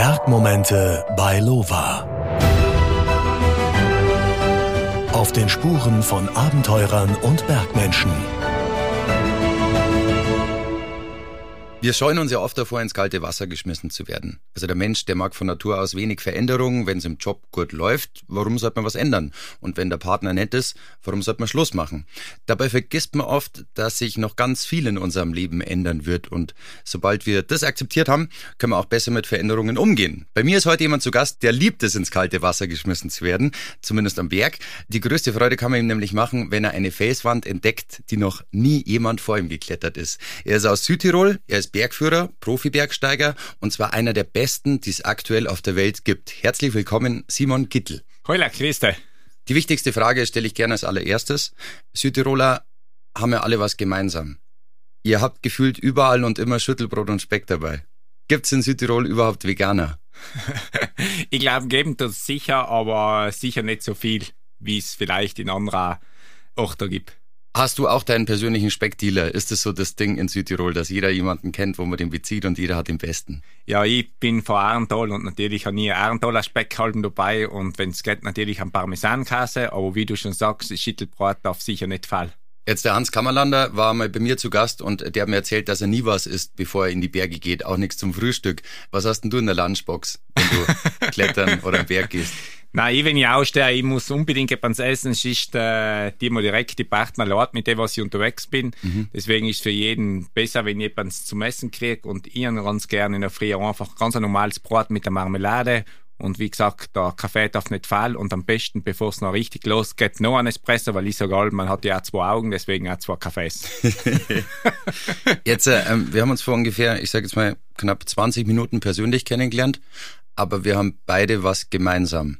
Bergmomente bei Lova. Auf den Spuren von Abenteurern und Bergmenschen. Wir scheuen uns ja oft davor, ins kalte Wasser geschmissen zu werden. Also der Mensch, der mag von Natur aus wenig Veränderungen. Wenn es im Job gut läuft, warum sollte man was ändern? Und wenn der Partner nett ist, warum sollte man Schluss machen? Dabei vergisst man oft, dass sich noch ganz viel in unserem Leben ändern wird. Und sobald wir das akzeptiert haben, können wir auch besser mit Veränderungen umgehen. Bei mir ist heute jemand zu Gast, der liebt es, ins kalte Wasser geschmissen zu werden. Zumindest am Berg. Die größte Freude kann man ihm nämlich machen, wenn er eine Felswand entdeckt, die noch nie jemand vor ihm geklettert ist. Er ist aus Südtirol, er ist Bergführer, Profi-Bergsteiger und zwar einer der besten, die es aktuell auf der Welt gibt. Herzlich willkommen, Simon Gittel. Hola, Christe. Die wichtigste Frage stelle ich gerne als allererstes. Südtiroler haben ja alle was gemeinsam. Ihr habt gefühlt überall und immer Schüttelbrot und Speck dabei. Gibt es in Südtirol überhaupt Veganer? ich glaube, geben das sicher, aber sicher nicht so viel, wie es vielleicht in anderen Orten gibt. Hast du auch deinen persönlichen Speckdealer? Ist das so das Ding in Südtirol, dass jeder jemanden kennt, wo man den bezieht und jeder hat den besten? Ja, ich bin von Arntal und natürlich habe ich Arntaler Speckhalben dabei und wenn es geht, natürlich ein Parmesankäse, aber wie du schon sagst, Schüttelbrot darf sicher nicht fallen. Jetzt der Hans Kammerlander war mal bei mir zu Gast und der hat mir erzählt, dass er nie was isst, bevor er in die Berge geht, auch nichts zum Frühstück. Was hast denn du in der Lunchbox, wenn du klettern oder am Berg gehst? Nein, ich, wenn ich ausstehe, ich muss unbedingt etwas essen, sonst äh, die mir direkt die Partner laut mit dem, was ich unterwegs bin. Mhm. Deswegen ist es für jeden besser, wenn ich etwas zum Essen kriege und ich ganz gerne in der Früh einfach ganz ein normales Brot mit der Marmelade und wie gesagt, der Kaffee darf nicht fallen und am besten, bevor es noch richtig losgeht, noch ein Espresso, weil ich sage, man hat ja auch zwei Augen, deswegen auch zwei Kaffees. jetzt, äh, ähm, wir haben uns vor ungefähr, ich sage jetzt mal, knapp 20 Minuten persönlich kennengelernt, aber wir haben beide was gemeinsam.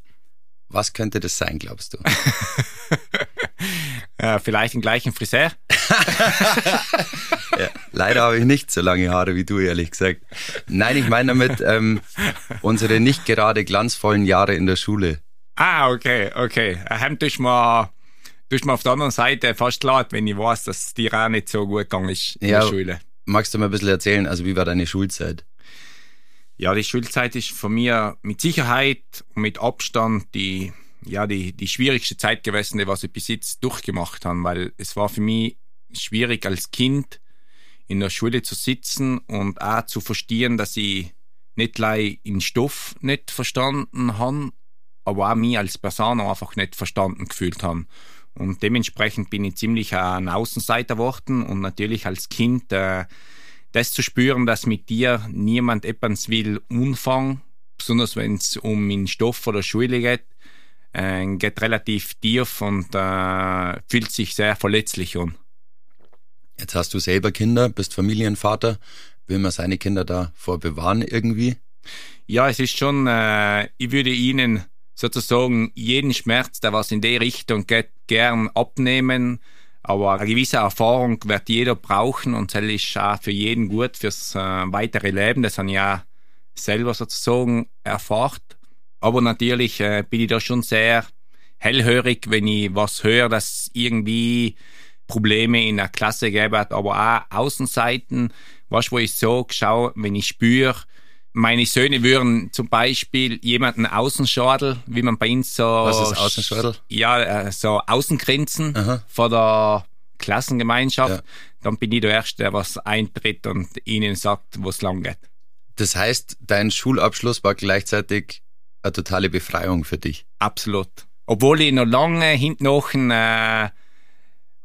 Was könnte das sein, glaubst du? ja, vielleicht den gleichen Friseur? leider habe ich nicht so lange Haare wie du, ehrlich gesagt. Nein, ich meine damit ähm, unsere nicht gerade glanzvollen Jahre in der Schule. Ah, okay, okay. Hem tust mal, tust mal auf der anderen Seite fast leid, wenn ich weiß, dass dir auch nicht so gut gegangen ist in ja, der Schule. Magst du mal ein bisschen erzählen, also wie war deine Schulzeit? Ja, die Schulzeit ist für mich mit Sicherheit und mit Abstand die, ja, die, die schwierigste Zeit gewesen, die was ich bis jetzt durchgemacht habe, weil es war für mich schwierig als Kind in der Schule zu sitzen und auch zu verstehen, dass ich nicht gleich den Stoff nicht verstanden habe, aber auch mich als Person einfach nicht verstanden gefühlt habe. Und dementsprechend bin ich ziemlich ein Außenseiter geworden und natürlich als Kind äh, das zu spüren, dass mit dir niemand etwas will umfangen, besonders wenn es um den Stoff oder Schule geht, äh, geht relativ tief und äh, fühlt sich sehr verletzlich an. Jetzt hast du selber Kinder, bist Familienvater. Will man seine Kinder davor bewahren irgendwie? Ja, es ist schon, äh, ich würde ihnen sozusagen jeden Schmerz, der was in die Richtung geht, gern abnehmen aber eine gewisse Erfahrung wird jeder brauchen und das ist auch für jeden gut fürs äh, weitere Leben. Das habe ich ja selber sozusagen erfahrt. Aber natürlich äh, bin ich da schon sehr hellhörig, wenn ich was höre, dass irgendwie Probleme in der Klasse gäbe, aber auch Außenseiten, was wo ich so schaue, wenn ich spüre, meine Söhne würden zum Beispiel jemanden Außenschadel, wie man bei uns so. Was ist Außenschadel? Ja, äh, so Außengrenzen Aha. vor der Klassengemeinschaft. Ja. Dann bin ich der Erste, der was eintritt und ihnen sagt, wo es lang geht. Das heißt, dein Schulabschluss war gleichzeitig eine totale Befreiung für dich. Absolut. Obwohl ich noch lange hinten noch äh,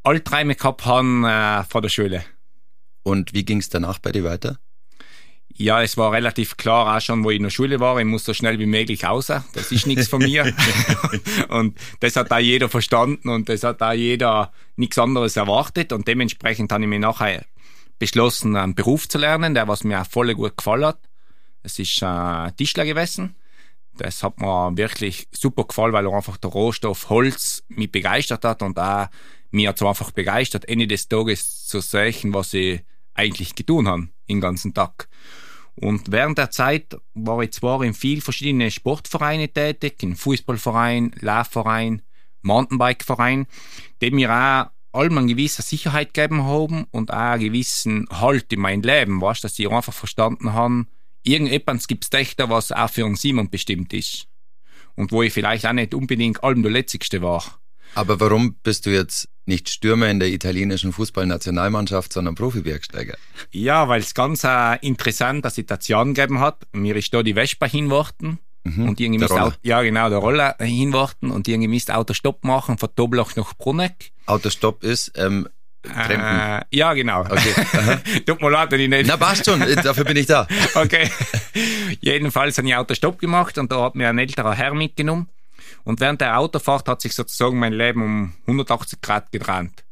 Alträume gehabt habe äh, vor der Schule. Und wie ging es danach bei dir weiter? Ja, es war relativ klar, auch schon, wo ich in der Schule war, ich muss so schnell wie möglich raus. Das ist nichts von mir. und das hat auch jeder verstanden und das hat auch jeder nichts anderes erwartet. Und dementsprechend habe ich mir nachher beschlossen, einen Beruf zu lernen, der was mir auch voll gut gefallen hat. Es ist äh, Tischler gewesen. Das hat mir wirklich super gefallen, weil einfach der Rohstoff Holz mich begeistert hat und auch mir hat es einfach begeistert, Ende des Tages zu sehen, was ich eigentlich getan habe, den ganzen Tag. Und während der Zeit war ich zwar in vielen verschiedenen Sportvereinen tätig, in Fußballverein, Laufverein, Mountainbikeverein, die mir auch allem eine gewisse Sicherheit gegeben haben und auch einen gewissen Halt in mein Leben, weißt, dass ich einfach verstanden habe, irgendetwas gibt's Dächter, was auch für einen Simon bestimmt ist. Und wo ich vielleicht auch nicht unbedingt allem der Letzigste war. Aber warum bist du jetzt nicht Stürmer in der italienischen Fußballnationalmannschaft, sondern Profi-Bergsteiger? Ja, weil es ganz eine interessante Situation gegeben hat. Mir ist da die Vespa hinworten. Mhm, und irgendwie Auto, ja genau, der Roller hinwarten und irgendwie müsst Auto Stopp machen von Doblach nach Bruneck. Autostopp ist, ähm, Äh, ja, genau. Okay. Tut mir leid, wenn ich nicht. Na, passt schon, dafür bin ich da. okay. Jedenfalls habe ich Autostopp gemacht und da hat mir ein älterer Herr mitgenommen. Und während der Autofahrt hat sich sozusagen mein Leben um 180 Grad gedreht.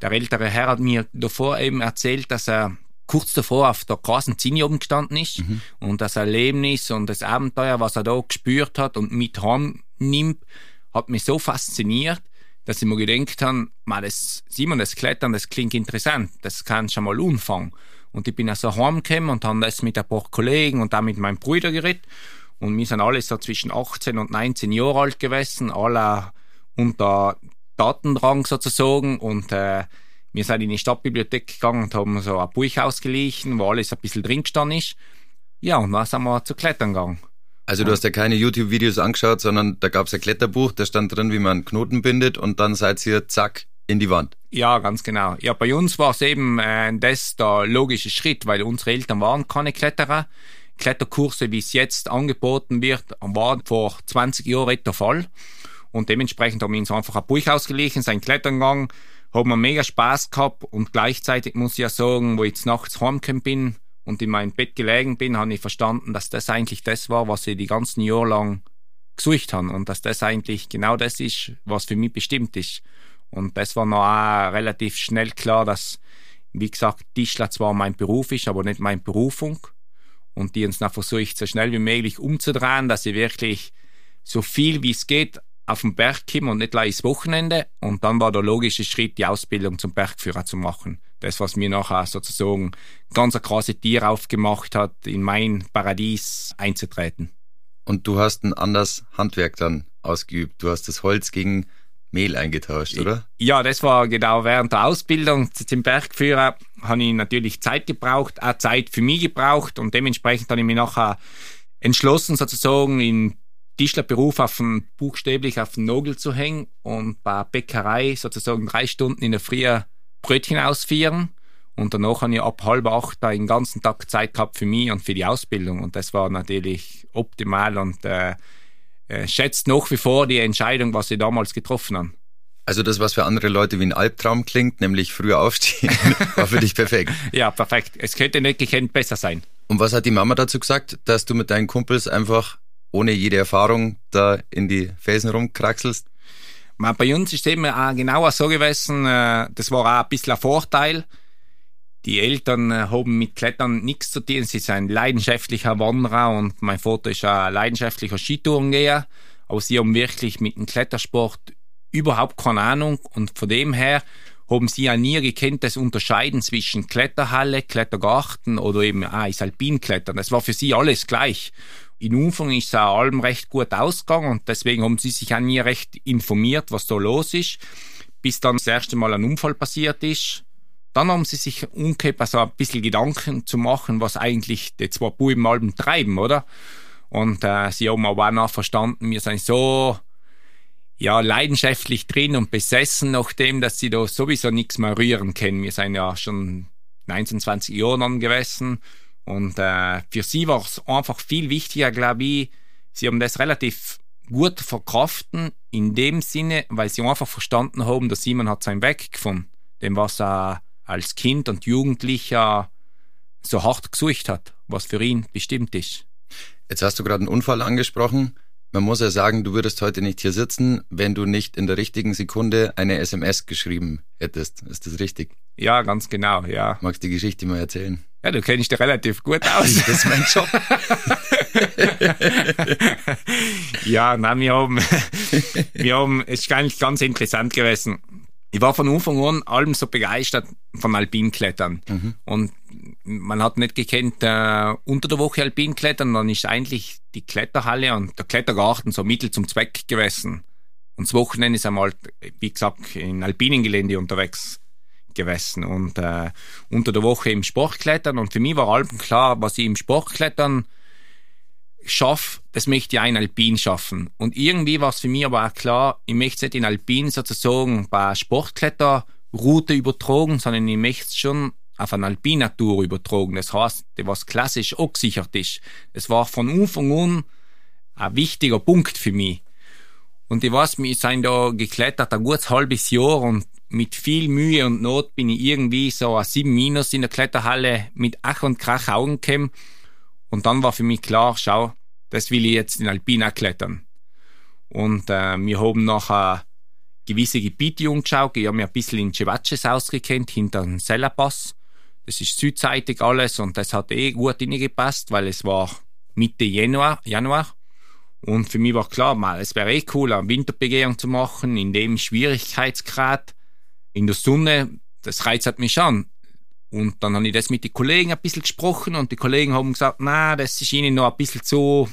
Der ältere Herr hat mir davor eben erzählt, dass er kurz davor auf der großen Zinne oben gestanden ist mhm. und das Erlebnis und das Abenteuer, was er da gespürt hat und mit nimmt, hat mich so fasziniert, dass ich mir gedacht habe, mal das, Simon, das Klettern, das klingt interessant, das kann schon mal anfangen. Und ich bin also heimgekommen und habe das mit ein paar Kollegen und auch mit meinem Bruder geredet. Und wir sind alle so zwischen 18 und 19 Jahre alt gewesen, alle unter Datenrang sozusagen. Und äh, wir sind in die Stadtbibliothek gegangen und haben so ein Buch ausgeliehen, wo alles ein bisschen drin gestanden ist. Ja, und dann sind wir zu Klettern gegangen. Also du hast ja keine YouTube-Videos angeschaut, sondern da gab es ein Kletterbuch, da stand drin, wie man Knoten bindet und dann seid ihr zack in die Wand. Ja, ganz genau. Ja, bei uns war es eben äh, das der logische Schritt, weil unsere Eltern waren keine Kletterer. Kletterkurse, wie es jetzt angeboten wird, waren vor 20 Jahren der Fall. Und dementsprechend haben wir uns einfach ein Buch ausgeliehen, sein Klettern gegangen, haben wir mega Spaß gehabt und gleichzeitig muss ich ja sagen, wo ich jetzt nachts heimgekommen bin, und in meinem Bett gelegen bin, habe ich verstanden, dass das eigentlich das war, was ich die ganzen Jahre lang gesucht habe und dass das eigentlich genau das ist, was für mich bestimmt ist. Und das war noch auch relativ schnell klar, dass, wie gesagt, Tischler zwar mein Beruf ist, aber nicht meine Berufung. Und die uns dann versuche ich so schnell wie möglich umzudrehen, dass ich wirklich so viel wie es geht auf den Berg komme und nicht gleich das Wochenende. Und dann war der logische Schritt, die Ausbildung zum Bergführer zu machen das, was mir nachher sozusagen ganz eine krasse Tier aufgemacht hat, in mein Paradies einzutreten. Und du hast ein anderes Handwerk dann ausgeübt. Du hast das Holz gegen Mehl eingetauscht, oder? Ja, das war genau während der Ausbildung zum Bergführer. Habe ich natürlich Zeit gebraucht, auch Zeit für mich gebraucht und dementsprechend habe ich mich nachher entschlossen, sozusagen in Tischlerberuf auf den, buchstäblich auf den Nagel zu hängen und bei Bäckerei sozusagen drei Stunden in der Früh Brötchen ausführen. Und danach habe ich ab halb acht da den ganzen Tag Zeit gehabt für mich und für die Ausbildung. Und das war natürlich optimal und äh, äh, schätzt nach wie vor die Entscheidung, was ich damals getroffen habe. Also das, was für andere Leute wie ein Albtraum klingt, nämlich früher aufstehen, war für dich perfekt. ja, perfekt. Es könnte nicht gekannt besser sein. Und was hat die Mama dazu gesagt, dass du mit deinen Kumpels einfach ohne jede Erfahrung da in die Felsen rumkraxelst? Bei uns ist es eben auch genauer so gewesen, äh, das war auch ein bisschen ein Vorteil. Die Eltern äh, haben mit Klettern nichts zu tun. Sie sind ein leidenschaftlicher Wanderer und mein Vater ist ein leidenschaftlicher Skitourengeher. Aber sie haben wirklich mit dem Klettersport überhaupt keine Ahnung und von dem her haben sie ja nie gekannt, das Unterscheiden zwischen Kletterhalle, Klettergarten oder eben ah, ist Alpinklettern. Das war für sie alles gleich. In Umfang ist es auch allem recht gut ausgegangen und deswegen haben sie sich auch nie recht informiert, was da los ist, bis dann das erste Mal ein Unfall passiert ist. Dann haben sie sich umgekehrt, also ein bisschen Gedanken zu machen, was eigentlich die zwei Buben Alben treiben, oder? Und äh, sie haben aber auch verstanden, wir sind so ja, leidenschaftlich drin und besessen, nachdem, dass sie da sowieso nichts mehr rühren können. Wir sind ja schon 19, 20 Jahre an gewesen und äh, für sie war es einfach viel wichtiger, glaube ich, sie haben das relativ gut verkraften, in dem Sinne, weil sie einfach verstanden haben, dass Simon hat seinen Weg gefunden, dem was er als Kind und Jugendlicher so hart gesucht hat, was für ihn bestimmt ist. Jetzt hast du gerade einen Unfall angesprochen. Man muss ja sagen, du würdest heute nicht hier sitzen, wenn du nicht in der richtigen Sekunde eine SMS geschrieben hättest. Ist das richtig? Ja, ganz genau, ja. Magst du die Geschichte mal erzählen? Ja, du kennst dich relativ gut aus. das ist mein Job. ja, nein, wir haben, wir haben, es ist eigentlich ganz interessant gewesen. Ich war von Anfang an allem so begeistert von Alpinklettern. Mhm. Und man hat nicht gekannt, äh, unter der Woche Alpinklettern, dann ist eigentlich die Kletterhalle und der Klettergarten so Mittel zum Zweck gewesen. Und das Wochenende ist einmal, wie gesagt, in alpinen Gelände unterwegs gewesen und äh, unter der Woche im Sportklettern und für mich war allem klar, was ich im Sportklettern schaffe, das möchte ich auch in Alpin schaffen. Und irgendwie war es für mich aber auch klar, ich möchte nicht in Alpin sozusagen bei Sportkletterroute übertragen, sondern ich möchte schon auf eine Alpinatur übertragen. Das heißt, was klassisch auch gesichert ist. Das war von Anfang an ein wichtiger Punkt für mich. Und ich weiß, wir sind da geklettert ein gutes halbes Jahr und mit viel Mühe und Not bin ich irgendwie so ein 7 Minus in der Kletterhalle mit Ach und Krach Augen gekommen. Und dann war für mich klar, schau, das will ich jetzt in Alpina klettern. Und äh, wir haben nachher gewisse Gebiete umgeschaut. Ich habe mich ein bisschen in Cevaces ausgekennt, hinter dem Sellerpass. Das ist südseitig alles und das hat eh gut hineingepasst, weil es war Mitte Januar. Januar. Und für mich war klar, mal, es wäre eh cool, eine Winterbegehung zu machen, in dem Schwierigkeitsgrad, in der Sonne, das reizt mich schon. Und dann habe ich das mit den Kollegen ein bisschen gesprochen und die Kollegen haben gesagt, na, das ist ihnen noch ein bisschen zu,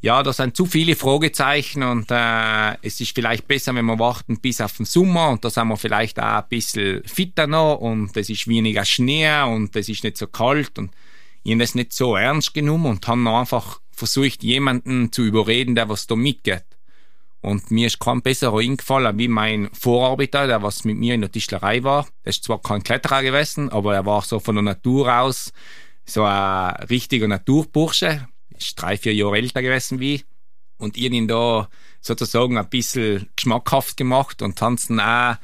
ja, da sind zu viele Fragezeichen und äh, es ist vielleicht besser, wenn wir warten bis auf den Sommer und da sind wir vielleicht auch ein bisschen fitter noch und es ist weniger Schnee und es ist nicht so kalt und ich habe das nicht so ernst genommen und haben einfach versucht, jemanden zu überreden, der was da mitgeht. Und mir ist kein besserer eingefallen wie mein Vorarbeiter, der was mit mir in der Tischlerei war. Der ist zwar kein Kletterer gewesen, aber er war so von der Natur aus so ein richtiger Naturbursche. Ist drei, vier Jahre älter gewesen wie. Und ich ihn da sozusagen ein bisschen geschmackhaft gemacht und haben auch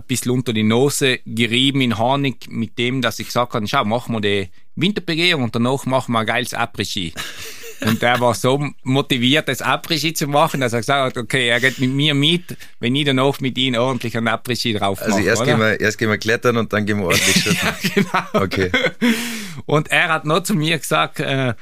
ein bisschen unter die Nase gerieben in Harnik mit dem, dass ich gesagt habe, schau, machen wir die Winterbegehung und danach machen wir ein geiles Après-Ski. Und der war so motiviert, das Après-Ski zu machen, dass er gesagt hat, okay, er geht mit mir mit, wenn ich danach mit ihm ordentlich ein Après-Ski drauf Also erst, oder? gehen wir, erst gehen wir klettern und dann gehen wir ordentlich schütten. ja, genau. Okay. Und er hat noch zu mir gesagt, äh,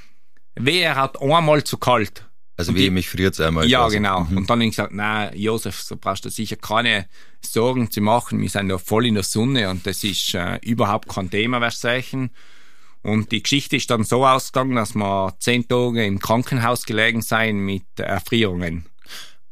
weh, er hat einmal zu kalt. Also wie mich friert einmal. Ja, quasi. genau. Mhm. Und dann habe ich gesagt, na Josef, so brauchst du sicher keine Sorgen zu machen. Wir sind da voll in der Sonne und das ist äh, überhaupt kein Thema, was sagen. Und die Geschichte ist dann so ausgegangen, dass wir zehn Tage im Krankenhaus gelegen sein mit Erfrierungen.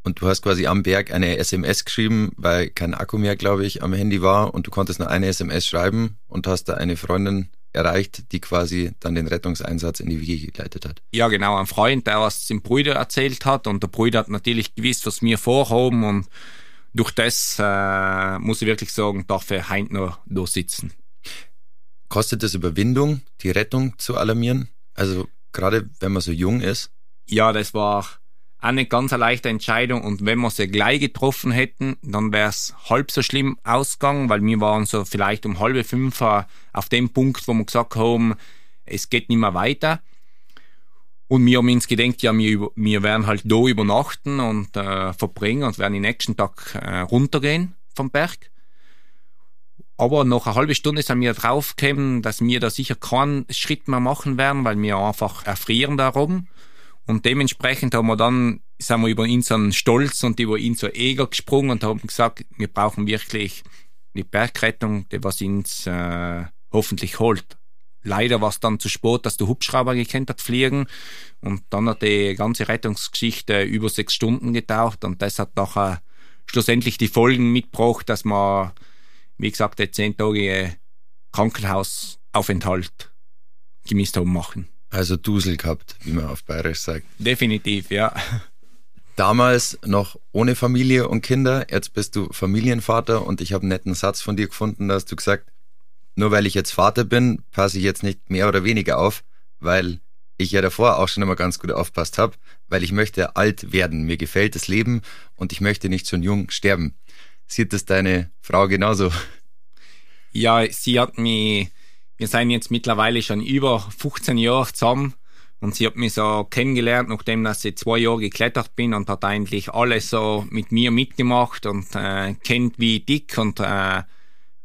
Und du hast quasi am Berg eine SMS geschrieben, weil kein Akku mehr, glaube ich, am Handy war und du konntest nur eine SMS schreiben und hast da eine Freundin erreicht, die quasi dann den Rettungseinsatz in die Wiege geleitet hat. Ja, genau, ein Freund, der was dem Brüder erzählt hat und der Brüder hat natürlich gewusst, was wir vorhaben und durch das äh, muss ich wirklich sagen, darf er heint noch da sitzen. Kostet es Überwindung, die Rettung zu alarmieren? Also gerade wenn man so jung ist? Ja, das war nicht ganz eine leichte Entscheidung und wenn wir sie gleich getroffen hätten, dann wäre es halb so schlimm ausgegangen, weil wir waren so vielleicht um halbe fünf auf dem Punkt, wo wir gesagt haben, es geht nicht mehr weiter. Und wir haben uns gedacht, ja, wir, wir werden halt da übernachten und äh, verbringen und werden den nächsten Tag äh, runtergehen vom Berg. Aber nach einer halben Stunde sind wir draufgekommen, dass wir da sicher keinen Schritt mehr machen werden, weil wir einfach erfrieren da oben. Und dementsprechend haben wir dann, sind wir über unseren Stolz und über unser Ego gesprungen und haben gesagt, wir brauchen wirklich die Bergrettung, die was uns äh, hoffentlich holt. Leider war es dann zu spät, dass der Hubschrauber gekannt hat fliegen und dann hat die ganze Rettungsgeschichte über sechs Stunden gedauert und das hat nachher schlussendlich die Folgen mitgebracht, dass wir, wie gesagt, zehn Tage Krankenhausaufenthalt gemisst haben machen. Also Dusel gehabt, wie man auf Bayerisch sagt. Definitiv, ja. Damals noch ohne Familie und Kinder, jetzt bist du Familienvater und ich habe einen netten Satz von dir gefunden, da hast du gesagt, nur weil ich jetzt Vater bin, passe ich jetzt nicht mehr oder weniger auf, weil ich ja davor auch schon immer ganz gut aufpasst habe, weil ich möchte alt werden. Mir gefällt das Leben und ich möchte nicht schon jung sterben. Sieht das deine Frau genauso? Ja, sie hat mich, wir sind jetzt mittlerweile schon über 15 Jahre zusammen und sie hat mich so kennengelernt, nachdem dass ich zwei Jahre geklettert bin und hat eigentlich alles so mit mir mitgemacht und äh, kennt wie dick und äh,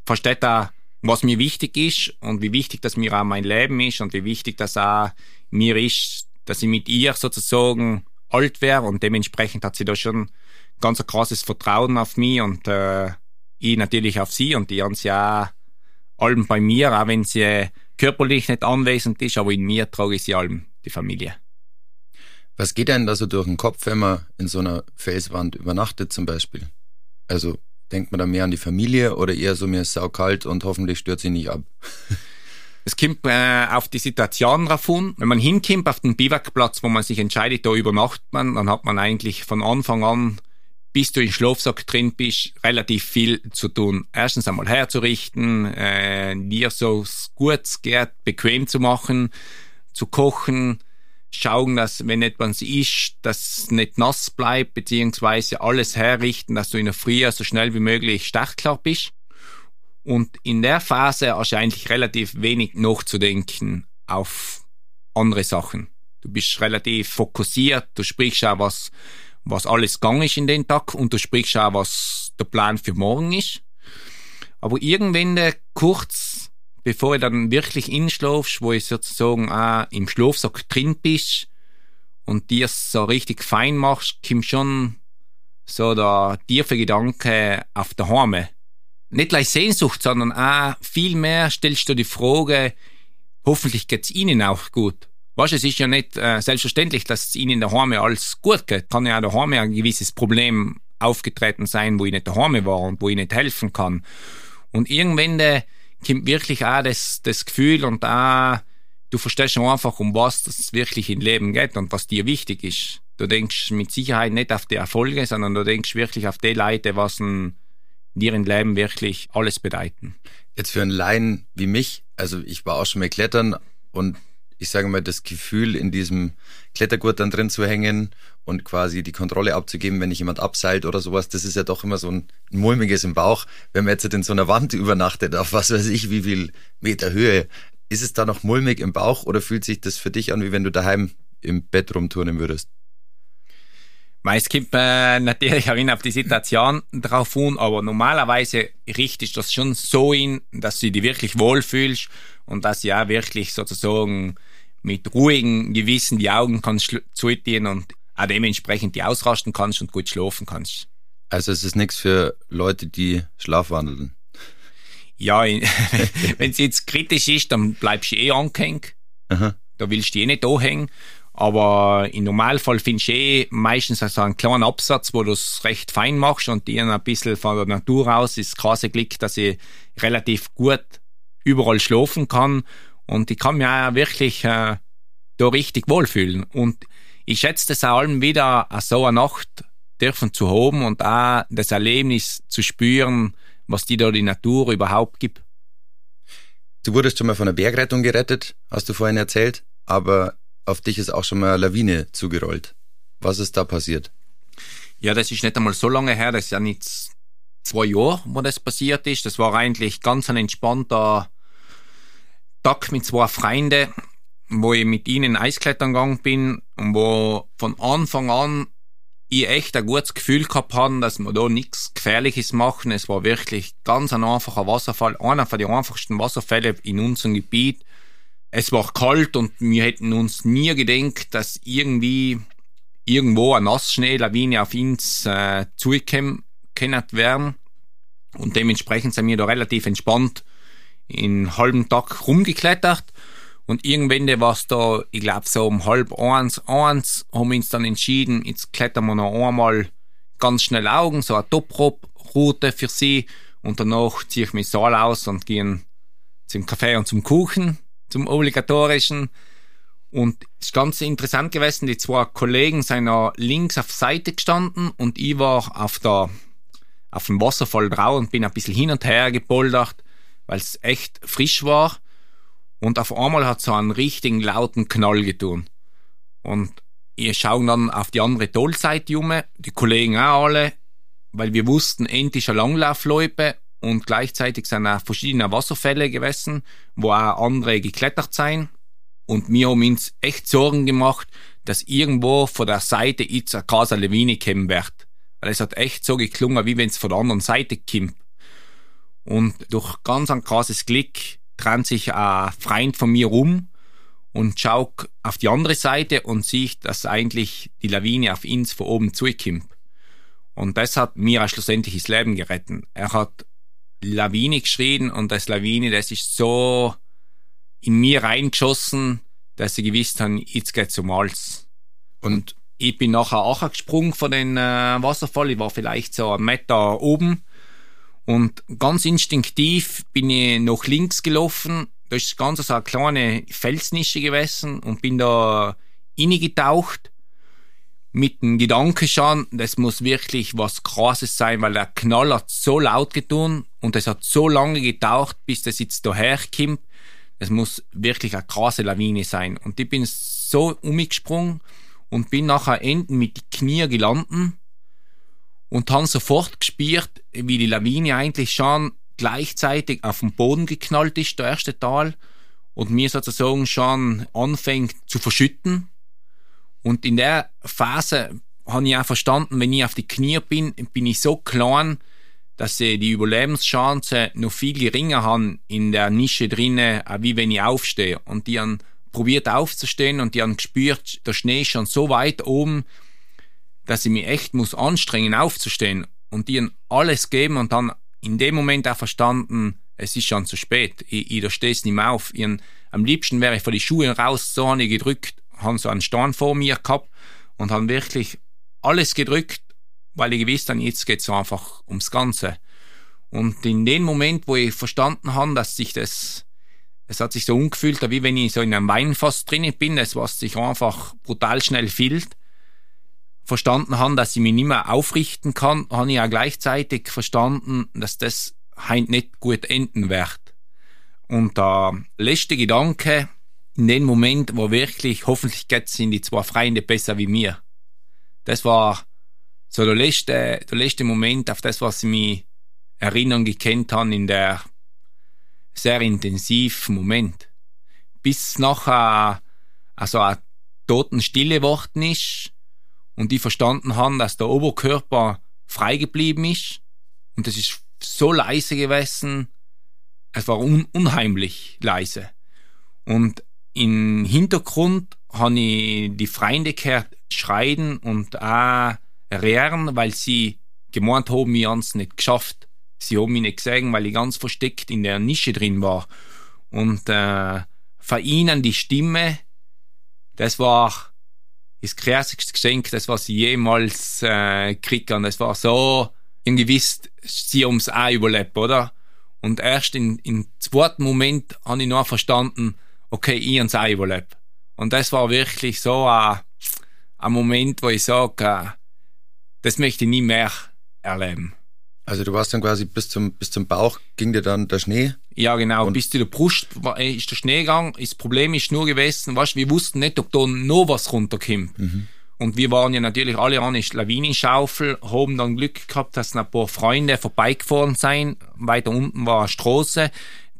versteht auch, was mir wichtig ist und wie wichtig das mir auch mein Leben ist und wie wichtig das auch mir ist, dass ich mit ihr sozusagen alt wäre und dementsprechend hat sie da schon ganz ein krasses Vertrauen auf mich und äh, ich natürlich auf sie und die haben sie auch allem bei mir, auch wenn sie körperlich nicht anwesend ist, aber in mir trage ich sie allem, die Familie. Was geht einem da so durch den Kopf, wenn man in so einer Felswand übernachtet zum Beispiel? Also Denkt man da mehr an die Familie oder eher so, mir ist saukalt und hoffentlich stört sie nicht ab? Es kommt äh, auf die Situation drauf an. Wenn man hinkommt auf den Biwakplatz, wo man sich entscheidet, da übernachtet man, dann hat man eigentlich von Anfang an, bis du in Schlafsack drin bist, relativ viel zu tun. Erstens einmal herzurichten, äh, dir so gut es geht, bequem zu machen, zu kochen, schauen, dass wenn etwas ist, dass es nicht nass bleibt, beziehungsweise alles herrichten, dass du in der Früh so schnell wie möglich startklar bist. Und in der Phase hast du eigentlich relativ wenig nachzudenken auf andere Sachen. Du bist relativ fokussiert, du sprichst auch, was, was alles gegangen ist in den Tag und du sprichst auch, was der Plan für morgen ist. Aber irgendwann kurz bevor du dann wirklich inschlafst, wo ich sozusagen auch im Schlafsack drin bist und dir so richtig fein machst, kommt schon so der tiefe Gedanke auf der Heime nicht gleich Sehnsucht, sondern auch viel mehr stellst du die Frage, hoffentlich geht's ihnen auch gut. Weißt, es ist ja nicht äh, selbstverständlich, dass es ihnen daheim alles gut geht. Kann ja auch daheim ein gewisses Problem aufgetreten sein, wo ich nicht daheim war und wo ich nicht helfen kann. Und irgendwann äh, kommt wirklich auch das, das Gefühl und auch, du verstehst einfach, um was es wirklich im Leben geht und was dir wichtig ist. Du denkst mit Sicherheit nicht auf die Erfolge, sondern du denkst wirklich auf die Leute, was ein in ihrem Leben wirklich alles bedeuten. Jetzt für einen Laien wie mich, also ich war auch schon mal klettern und ich sage mal, das Gefühl, in diesem Klettergurt dann drin zu hängen und quasi die Kontrolle abzugeben, wenn ich jemand abseilt oder sowas, das ist ja doch immer so ein mulmiges im Bauch. Wenn man jetzt in so einer Wand übernachtet, auf was weiß ich, wie viel Meter Höhe, ist es da noch mulmig im Bauch oder fühlt sich das für dich an, wie wenn du daheim im Bett rumturnen würdest? Es kommt äh, natürlich auch auf die Situation drauf an, aber normalerweise richtest du das schon so in, dass du dich wirklich wohlfühlst und dass ja wirklich sozusagen mit ruhigem Gewissen die Augen kannst zutun und auch dementsprechend die ausrasten kannst und gut schlafen kannst. Also es ist nichts für Leute, die schlafwandeln. Ja, wenn es jetzt kritisch ist, dann bleibst du eh angehängt. Aha. Da willst du eh nicht anhängen. Aber im Normalfall findest du eh meistens also einen kleinen Absatz, wo du es recht fein machst und dir ein bisschen von der Natur aus ist quasi Glück, dass ich relativ gut überall schlafen kann und ich kann mich auch wirklich äh, da richtig wohlfühlen. Und ich schätze das auch allem wieder, so eine Nacht dürfen zu haben und auch das Erlebnis zu spüren, was die da die Natur überhaupt gibt. Du wurdest schon mal von der Bergrettung gerettet, hast du vorhin erzählt, aber auf dich ist auch schon mal eine Lawine zugerollt. Was ist da passiert? Ja, das ist nicht einmal so lange her, das ist ja nicht zwei Jahre, wo das passiert ist. Das war eigentlich ganz ein entspannter Tag mit zwei Freunden, wo ich mit ihnen Eisklettern gegangen bin und wo von Anfang an ich echt ein gutes Gefühl gehabt habe, dass wir da nichts Gefährliches machen. Es war wirklich ganz ein einfacher Wasserfall, einer von den einfachsten Wasserfällen in unserem Gebiet. Es war kalt und wir hätten uns nie gedenkt, dass irgendwie irgendwo eine Nassschneelawine auf uns äh, zugekommen wären. Und dementsprechend sind wir da relativ entspannt in halben Tag rumgeklettert. Und irgendwann war es da, ich glaube so um halb eins, eins, haben wir uns dann entschieden, jetzt klettern wir noch einmal ganz schnell Augen, so eine Top-Route für sie. Und danach ziehe ich mich Saal aus und gehen zum Kaffee und zum Kuchen zum obligatorischen. Und es ist ganz interessant gewesen, die zwei Kollegen sind links auf Seite gestanden und ich war auf der, auf dem Wasserfall drauf und bin ein bisschen hin und her gepoldert, weil es echt frisch war. Und auf einmal hat so einen richtigen lauten Knall getun. Und wir schauen dann auf die andere Tollseite um, die Kollegen auch alle, weil wir wussten, endlich eine Langlaufloipe und gleichzeitig sind auch verschiedene Wasserfälle gewesen, wo auch andere geklettert sind. Und wir haben uns echt Sorgen gemacht, dass irgendwo von der Seite jetzt eine Casa Levine kommen wird. Weil es hat echt so geklungen, wie wenn es von der anderen Seite kommt. Und durch ganz ein krasses Glück trennt sich ein Freund von mir um und schaut auf die andere Seite und sieht, dass eigentlich die Lawine auf uns von oben zukommt. Und das hat mir schlussendlich das Leben gerettet. Er hat Lawine geschrien und das Lawine, das ist so in mir reingeschossen, dass ich gewusst habe, jetzt geht's um alles. Und ich bin nachher auch gesprungen von den äh, Wasserfall. Ich war vielleicht so einen Meter oben Und ganz instinktiv bin ich nach links gelaufen. Da ist ganz so eine kleine Felsnische gewesen und bin da getaucht mit dem Gedanken schon, das muss wirklich was Krasses sein, weil der Knall hat so laut getan und es hat so lange getaucht, bis das jetzt daher kommt. Es muss wirklich eine krasse Lawine sein. Und ich bin so umgesprungen und bin nachher enden mit die Knie gelandet und habe sofort gespürt, wie die Lawine eigentlich schon gleichzeitig auf den Boden geknallt ist, der erste Tal, und mir sozusagen schon anfängt zu verschütten. Und in der Phase habe ich auch verstanden, wenn ich auf die Knie bin, bin ich so klein, dass sie die Überlebenschance noch viel geringer haben in der Nische drinnen, wie wenn ich aufstehe. Und die haben probiert aufzustehen und die haben gespürt, der Schnee ist schon so weit oben, dass ich mich echt muss anstrengen aufzustehen. Und die haben alles geben und dann in dem Moment auch verstanden, es ist schon zu spät. Ich, ich da steh's nicht mehr auf. Ich, am liebsten wäre ich von die Schuhe raus, so habe ich gedrückt, haben so einen Stein vor mir gehabt und haben wirklich alles gedrückt, weil ich gewusst habe, jetzt geht's einfach ums Ganze. Und in dem Moment, wo ich verstanden habe, dass sich das, es hat sich so umgefühlt, wie wenn ich so in einem Weinfass drinnen bin, das was sich einfach brutal schnell füllt, verstanden habe, dass ich mich nicht mehr aufrichten kann, habe ich auch gleichzeitig verstanden, dass das heint nicht gut enden wird. Und der letzte Gedanke in dem Moment, wo wirklich, hoffentlich geht's in die zwei Freunde besser wie mir. Das war so der letzte, der letzte Moment auf das, was ich mich erinnern gekannt habe in der sehr intensiven Moment. Bis nachher also eine Totenstille geworden ist und die verstanden haben, dass der Oberkörper frei geblieben ist und es ist so leise gewesen, es war un unheimlich leise. Und im Hintergrund habe ich die Freunde gehört schreien und auch rehren, weil sie gemeint haben, wir haben es nicht geschafft. Sie haben mich nicht gesehen, weil ich ganz versteckt in der Nische drin war. Und äh, von ihnen die Stimme, das war das krasseste Geschenk, das was sie jemals äh, gekriegt haben. Das war so, irgendwie wisst, sie haben's auch überlebt, oder? Und erst in, im zweiten Moment habe ich noch verstanden, okay, ich habe es auch überlebt. Und das war wirklich so ein, ein Moment, wo ich sage, äh, das möchte ich nie mehr erleben. Also du warst dann quasi bis zum, bis zum Bauch ging dir dann der Schnee? Ja, genau. Und bis zu der Brust äh, ist der Schnee gegangen. Das Problem ist nur gewesen, weißt, wir wussten nicht, ob da noch was runterkommt. Mhm. Und wir waren ja natürlich alle an der Lawinenschaufel, haben dann Glück gehabt, dass ein paar Freunde vorbeigefahren sind. Weiter unten war eine Straße.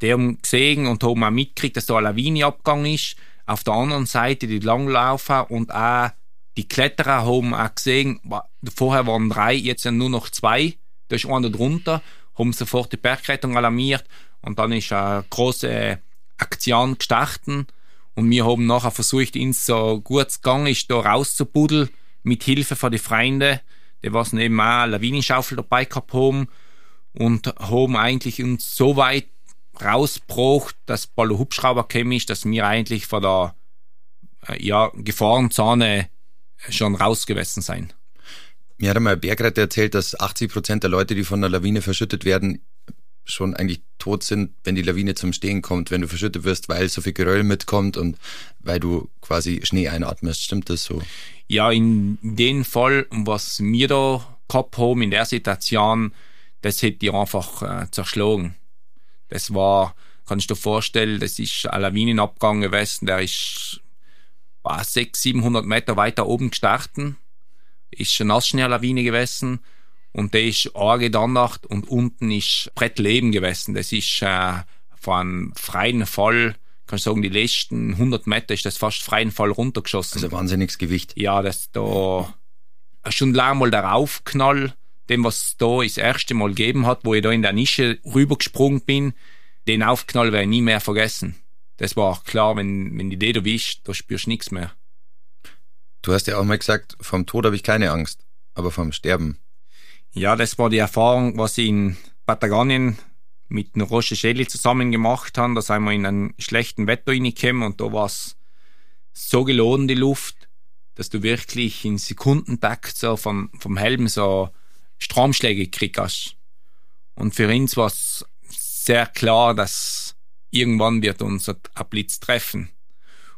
Die haben gesehen und haben auch mitgekriegt, dass da eine Lawine abgegangen ist. Auf der anderen Seite die Langlaufer und auch die Kletterer haben auch gesehen, vorher waren drei, jetzt sind nur noch zwei. Da ist einer drunter, haben sofort die Bergrettung alarmiert und dann ist eine große Aktion gestartet und wir haben nachher versucht, ihn so gut es gegangen ist, da rauszubuddeln mit Hilfe von den Freunden, die was eben auch eine Lawinenschaufel dabei gehabt haben. Und haben eigentlich uns so weit rausgebracht, dass bald ein Hubschrauber gekommen ist, dass wir eigentlich von der äh, ja, Gefahrenzone schon rausgewesen sein. Mir hat einmal ein Bergretter erzählt, dass 80 Prozent der Leute, die von der Lawine verschüttet werden, schon eigentlich tot sind, wenn die Lawine zum Stehen kommt, wenn du verschüttet wirst, weil so viel Geröll mitkommt und weil du quasi Schnee einatmest. Stimmt das so? Ja, in dem Fall, was wir da gehabt haben, in der Situation, das hätte ich einfach äh, zerschlagen. Das war, kannst du dir vorstellen, das ist ein Lawinenabgang gewesen, der ist war 600, 700 Meter weiter oben gestartet, ist eine Nassschneelawine gewesen und der ist angedannacht und unten ist Brett Leben gewesen. Das ist äh, von einem freien Fall, kann ich sagen, die letzten 100 Meter ist das fast freien Fall runtergeschossen. Also wahnsinniges Gewicht. Ja, das da schon lange mal der Aufknall, dem was da das erste Mal gegeben hat, wo ich da in der Nische rübergesprungen bin, den Aufknall werde ich nie mehr vergessen das war auch klar, wenn, wenn die Idee erwischt, da spürst du nichts mehr. Du hast ja auch mal gesagt, vom Tod habe ich keine Angst, aber vom Sterben. Ja, das war die Erfahrung, was ich in Patagonien mit einem Roche Shelley zusammen gemacht haben. Da sind wir in einen schlechten Wetter reingekommen und da war es so gelohnt, die Luft, dass du wirklich in Sekundentakt so vom, vom Helm so Stromschläge gekriegt hast. Und für uns war es sehr klar, dass irgendwann wird uns ein Blitz treffen.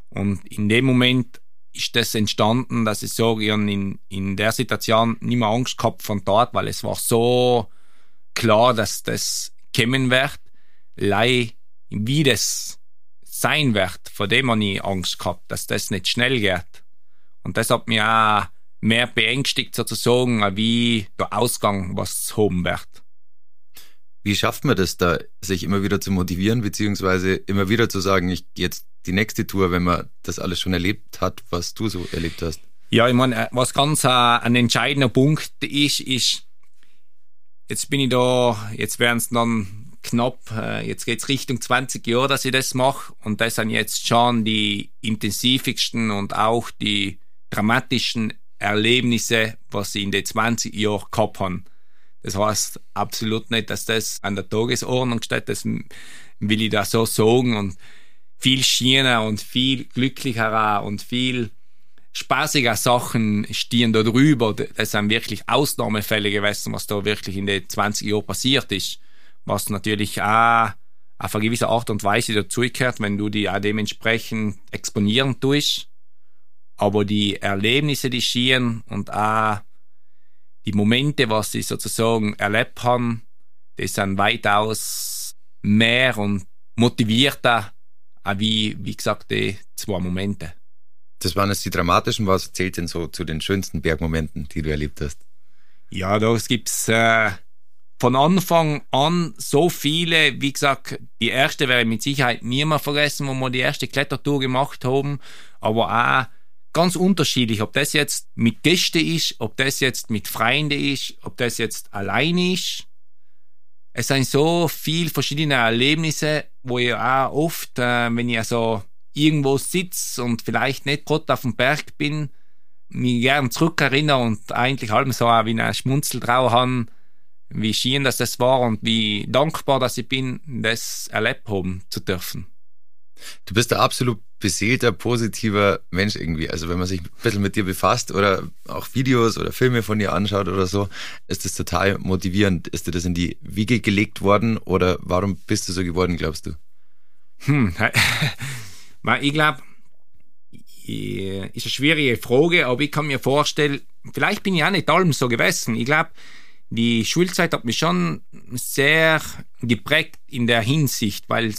Und in dem Moment ist das entstanden, dass ich ich in, in der Situation nicht mehr Angst gehabt von dort, weil es war so klar, dass das kommen wird. Lei, wie das sein wird, vor dem habe ich Angst gehabt, dass das nicht schnell geht. Und das hat mich auch mehr beängstigt sozusagen, wie der Ausgang, was haben wird. Wie schafft man das da, sich immer wieder zu motivieren, beziehungsweise immer wieder zu sagen, ich gehe jetzt die nächste Tour, wenn man das alles schon erlebt hat, was du so erlebt hast? Ja, ich meine, was ganz äh, ein entscheidender Punkt ist, ist, jetzt bin ich da, jetzt werden es dann knapp, äh, jetzt geht's Richtung 20 Jahre, dass ich das mache und das sind jetzt schon die intensivsten und auch die dramatischen Erlebnisse, was ich in den 20 Jahren gehabt habe. Das heißt absolut nicht, dass das an der Tagesordnung steht, das will ich da so sagen und viel schöner und viel glücklicher und viel spaßiger Sachen stehen da drüber. Das sind wirklich Ausnahmefälle gewesen, was da wirklich in den 20 Jahren passiert ist. Was natürlich auch auf eine gewisse Art und Weise dazugehört, wenn du die auch dementsprechend exponieren tust. Aber die Erlebnisse, die schieren und auch die Momente, was sie sozusagen erlebt haben, die sind weitaus mehr und motivierter, wie, wie gesagt, die zwei Momente. Das waren jetzt die dramatischen. Was zählt denn so zu den schönsten Bergmomenten, die du erlebt hast? Ja, da gibt's äh, von Anfang an so viele. Wie gesagt, die erste ich mit Sicherheit nie mehr vergessen, wo wir die erste Klettertour gemacht haben. Aber auch ganz unterschiedlich, ob das jetzt mit Gästen ist, ob das jetzt mit Freunden ist, ob das jetzt allein ist. Es sind so viele verschiedene Erlebnisse, wo ich auch oft, äh, wenn ich also irgendwo sitze und vielleicht nicht gerade auf dem Berg bin, mich gern zurückerinnere und eigentlich halb so auch wie ein Schmunzel drauf habe, wie schön dass das war und wie dankbar, dass ich bin, das erlebt haben zu dürfen. Du bist ein absolut beseelter, positiver Mensch irgendwie. Also wenn man sich ein bisschen mit dir befasst oder auch Videos oder Filme von dir anschaut oder so, ist das total motivierend. Ist dir das in die Wiege gelegt worden oder warum bist du so geworden, glaubst du? Hm, ich glaube, ist eine schwierige Frage, aber ich kann mir vorstellen, vielleicht bin ich auch nicht allem so gewesen. Ich glaube, die Schulzeit hat mich schon sehr geprägt in der Hinsicht, weil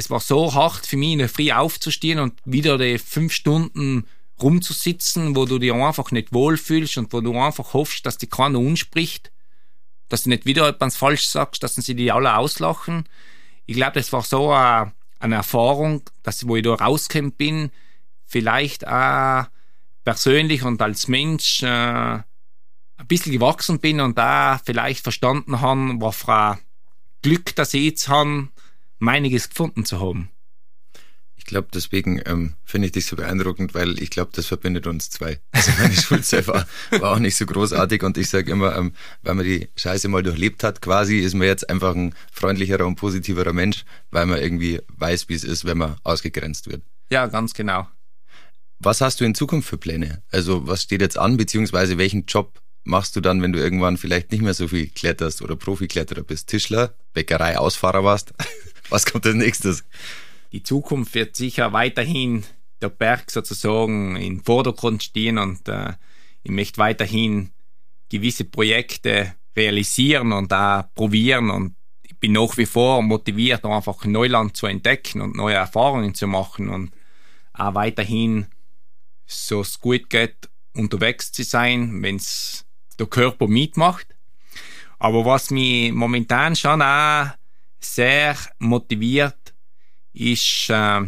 es war so hart für mich, in der Früh aufzustehen und wieder die fünf Stunden rumzusitzen, wo du dich einfach nicht wohlfühlst und wo du einfach hoffst, dass die keiner unspricht, dass du nicht wieder etwas falsch sagst, dass sie die alle auslachen. Ich glaube, das war so eine, eine Erfahrung, dass wo ich da rausgekommen bin, vielleicht auch persönlich und als Mensch äh, ein bisschen gewachsen bin und da vielleicht verstanden haben, was für ein Glück, dass ich jetzt habe, meiniges gefunden zu haben. Ich glaube, deswegen ähm, finde ich dich so beeindruckend, weil ich glaube, das verbindet uns zwei. Also meine Schulzeit war, war auch nicht so großartig und ich sage immer, ähm, weil man die Scheiße mal durchlebt hat, quasi ist man jetzt einfach ein freundlicherer und positiverer Mensch, weil man irgendwie weiß, wie es ist, wenn man ausgegrenzt wird. Ja, ganz genau. Was hast du in Zukunft für Pläne? Also was steht jetzt an, beziehungsweise welchen Job machst du dann, wenn du irgendwann vielleicht nicht mehr so viel kletterst oder Profikletterer bist? Tischler, Bäckerei, Ausfahrer warst? Was kommt als nächstes? Die Zukunft wird sicher weiterhin der Berg sozusagen im Vordergrund stehen und äh, ich möchte weiterhin gewisse Projekte realisieren und da probieren und ich bin nach wie vor motiviert, einfach Neuland zu entdecken und neue Erfahrungen zu machen und auch weiterhin, so es gut geht, unterwegs zu sein, wenn es der Körper mitmacht. Aber was mich momentan schon auch sehr motiviert ist, äh,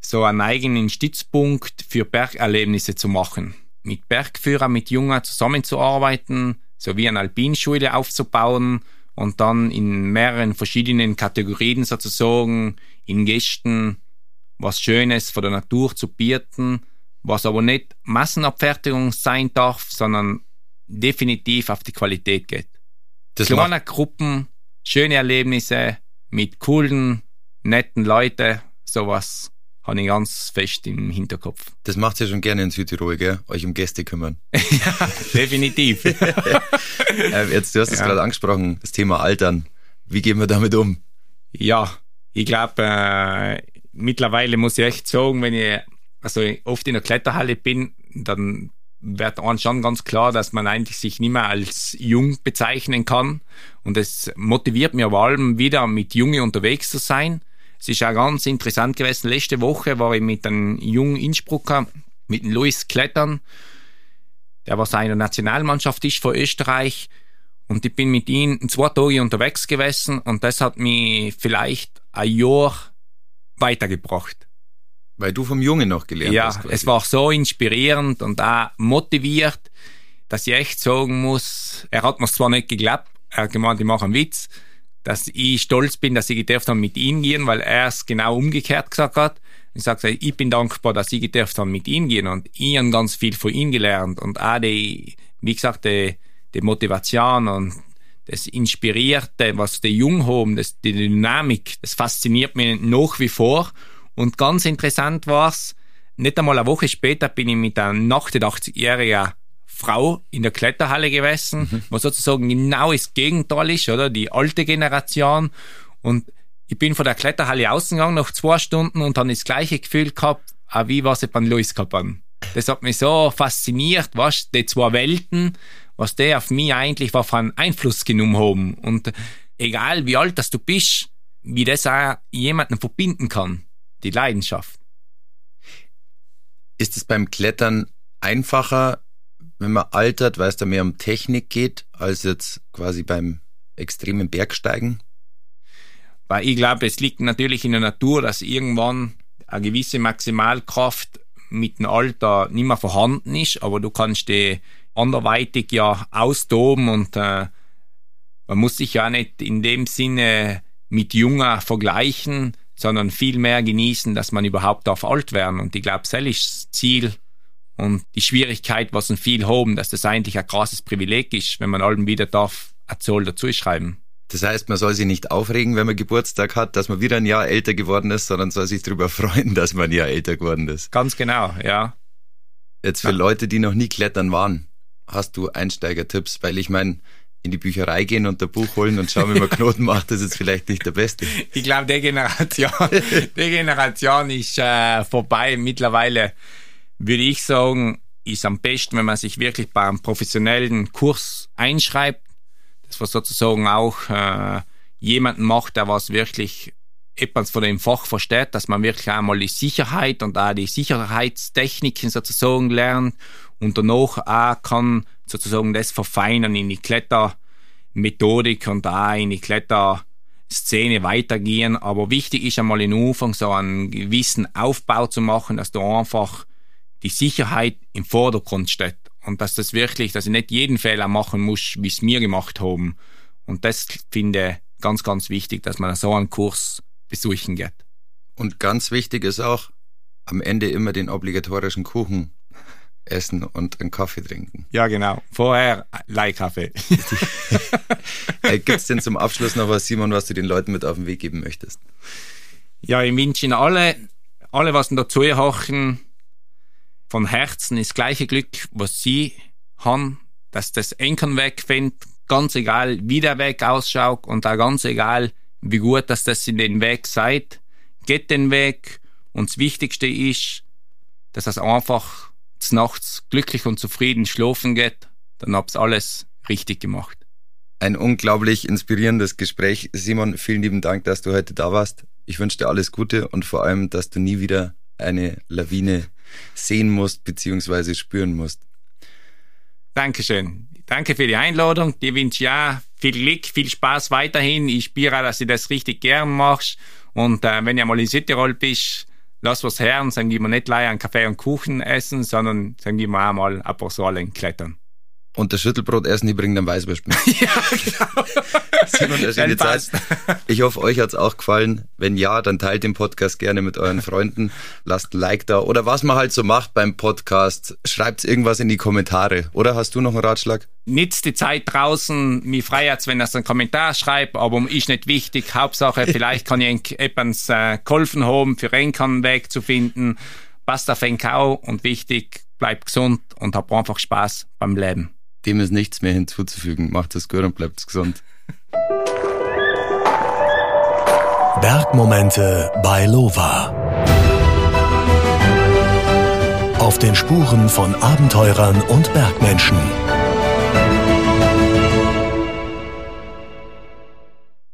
so einen eigenen Stützpunkt für Bergerlebnisse zu machen. Mit Bergführern, mit Jungen zusammenzuarbeiten, sowie eine Alpinschule aufzubauen und dann in mehreren verschiedenen Kategorien sozusagen in Gästen was Schönes von der Natur zu bieten, was aber nicht Massenabfertigung sein darf, sondern definitiv auf die Qualität geht. Das Kleine Gruppen schöne Erlebnisse mit coolen, netten Leuten, sowas habe ich ganz fest im Hinterkopf. Das macht ja schon gerne in Südtirol, gell? Euch um Gäste kümmern. ja, definitiv. äh, jetzt, du hast es ja. gerade angesprochen, das Thema Altern. Wie gehen wir damit um? Ja, ich glaube, äh, mittlerweile muss ich echt sagen, wenn ich also oft in der Kletterhalle bin, dann wird einem schon ganz klar, dass man eigentlich sich nicht mehr als jung bezeichnen kann. Und es motiviert mir vor allem wieder mit Junge unterwegs zu sein. Es ist auch ganz interessant gewesen. Letzte Woche war ich mit einem jungen Innsbrucker, mit dem Luis Klettern, der was seiner Nationalmannschaft ist von Österreich. Und ich bin mit ihm zwei Tage unterwegs gewesen und das hat mich vielleicht ein Jahr weitergebracht. Weil du vom Jungen noch gelernt ja, hast. Ja, es war so inspirierend und auch motiviert, dass ich echt sagen muss, er hat mir zwar nicht geglaubt, er hat gemeint, ich mache einen Witz, dass ich stolz bin, dass ich gedurft habe mit ihm gehen, weil er es genau umgekehrt gesagt hat. Ich sage, ich bin dankbar, dass ich gedurft habe mit ihm gehen und ich habe ganz viel von ihm gelernt und auch die, wie gesagt, die, die Motivation und das Inspirierte, was die Jungen haben, das, die Dynamik, das fasziniert mich nach wie vor. Und ganz interessant war's, nicht einmal eine Woche später bin ich mit einer 88-jährigen Frau in der Kletterhalle gewesen, mhm. was sozusagen genau das Gegenteil ist, oder? Die alte Generation. Und ich bin von der Kletterhalle ausgegangen nach zwei Stunden und habe das gleiche Gefühl gehabt, wie was ich beim Luis gehabt habe. Das hat mich so fasziniert, was die zwei Welten, was der auf mich eigentlich war von Einfluss genommen haben. Und egal wie alt das du bist, wie das auch jemanden verbinden kann, die Leidenschaft. Ist es beim Klettern einfacher, wenn man altert, weil es da mehr um Technik geht, als jetzt quasi beim extremen Bergsteigen? Weil ich glaube, es liegt natürlich in der Natur, dass irgendwann eine gewisse Maximalkraft mit dem Alter nicht mehr vorhanden ist, aber du kannst die anderweitig ja austoben und äh, man muss sich ja nicht in dem Sinne mit Junger vergleichen, sondern viel mehr genießen, dass man überhaupt darf alt werden. Und ich glaube, das ist das Ziel und die Schwierigkeit, was ein viel haben, dass das eigentlich ein krasses Privileg ist, wenn man allem wieder darf, eine Zahl dazu schreiben. Das heißt, man soll sich nicht aufregen, wenn man Geburtstag hat, dass man wieder ein Jahr älter geworden ist, sondern soll sich darüber freuen, dass man ein Jahr älter geworden ist. Ganz genau, ja. Jetzt für ja. Leute, die noch nie klettern waren, hast du Einsteigertipps? Weil ich meine, in die Bücherei gehen und ein Buch holen und schauen, wie man Knoten macht, das ist vielleicht nicht der Beste. Ich glaube, der Generation, der Generation ist äh, vorbei. Mittlerweile würde ich sagen, ist am besten, wenn man sich wirklich bei einem professionellen Kurs einschreibt, das was sozusagen auch äh, jemanden macht, der was wirklich etwas von dem Fach versteht, dass man wirklich einmal die Sicherheit und auch die Sicherheitstechniken sozusagen lernt und danach auch kann sozusagen das verfeinern in die Klettermethodik und auch in die Kletterszene weitergehen. Aber wichtig ist einmal in Anfang so einen gewissen Aufbau zu machen, dass du einfach die Sicherheit im Vordergrund steht und dass das wirklich, dass ich nicht jeden Fehler machen muss, wie es mir gemacht haben. Und das finde ich ganz, ganz wichtig, dass man so einen Kurs besuchen geht. Und ganz wichtig ist auch, am Ende immer den obligatorischen Kuchen essen und einen Kaffee trinken. Ja, genau. Vorher Leihkaffee. Äh, Gibt es denn zum Abschluss noch was, Simon, was du den Leuten mit auf den Weg geben möchtest? Ja, ich wünsche Ihnen alle, alle, was dazu hochen, von Herzen das gleiche Glück, was Sie haben, dass das Enken wegfindet, ganz egal, wie der Weg ausschaut und auch ganz egal, wie gut, dass das in den Weg seid. Geht den Weg und das Wichtigste ist, dass es einfach nachts glücklich und zufrieden schlafen geht, dann hab's alles richtig gemacht. Ein unglaublich inspirierendes Gespräch. Simon, vielen lieben Dank, dass du heute da warst. Ich wünsche dir alles Gute und vor allem, dass du nie wieder eine Lawine sehen musst bzw. spüren musst. Dankeschön. Danke für die Einladung. Dir wünsche ja viel Glück, viel Spaß weiterhin. Ich spüre auch, dass du das richtig gern machst. Und äh, wenn du mal in Südtirol bist, lass was her und sagen wir nicht leider einen Kaffee und Kuchen essen, sondern sagen wir auch mal ein paar Säulen klettern. Und das Schüttelbrot essen, die bringen dann Weißwurst mit. ja, genau. Simon, eine schöne Zeit. Ich hoffe, euch hat's auch gefallen. Wenn ja, dann teilt den Podcast gerne mit euren Freunden. Lasst ein Like da. Oder was man halt so macht beim Podcast. Schreibt irgendwas in die Kommentare. Oder hast du noch einen Ratschlag? Nitzt die Zeit draußen. Mir freut's, wenn ihr einen Kommentar schreibt, aber ist nicht wichtig. Hauptsache, vielleicht kann ich etwas äh, geholfen haben, für einen einen Weg zu finden. Passt auf den Kau und wichtig, bleibt gesund und habt einfach Spaß beim Leben. Dem ist nichts mehr hinzuzufügen. Macht es gut und bleibt gesund. Bergmomente bei Lova. Auf den Spuren von Abenteurern und Bergmenschen.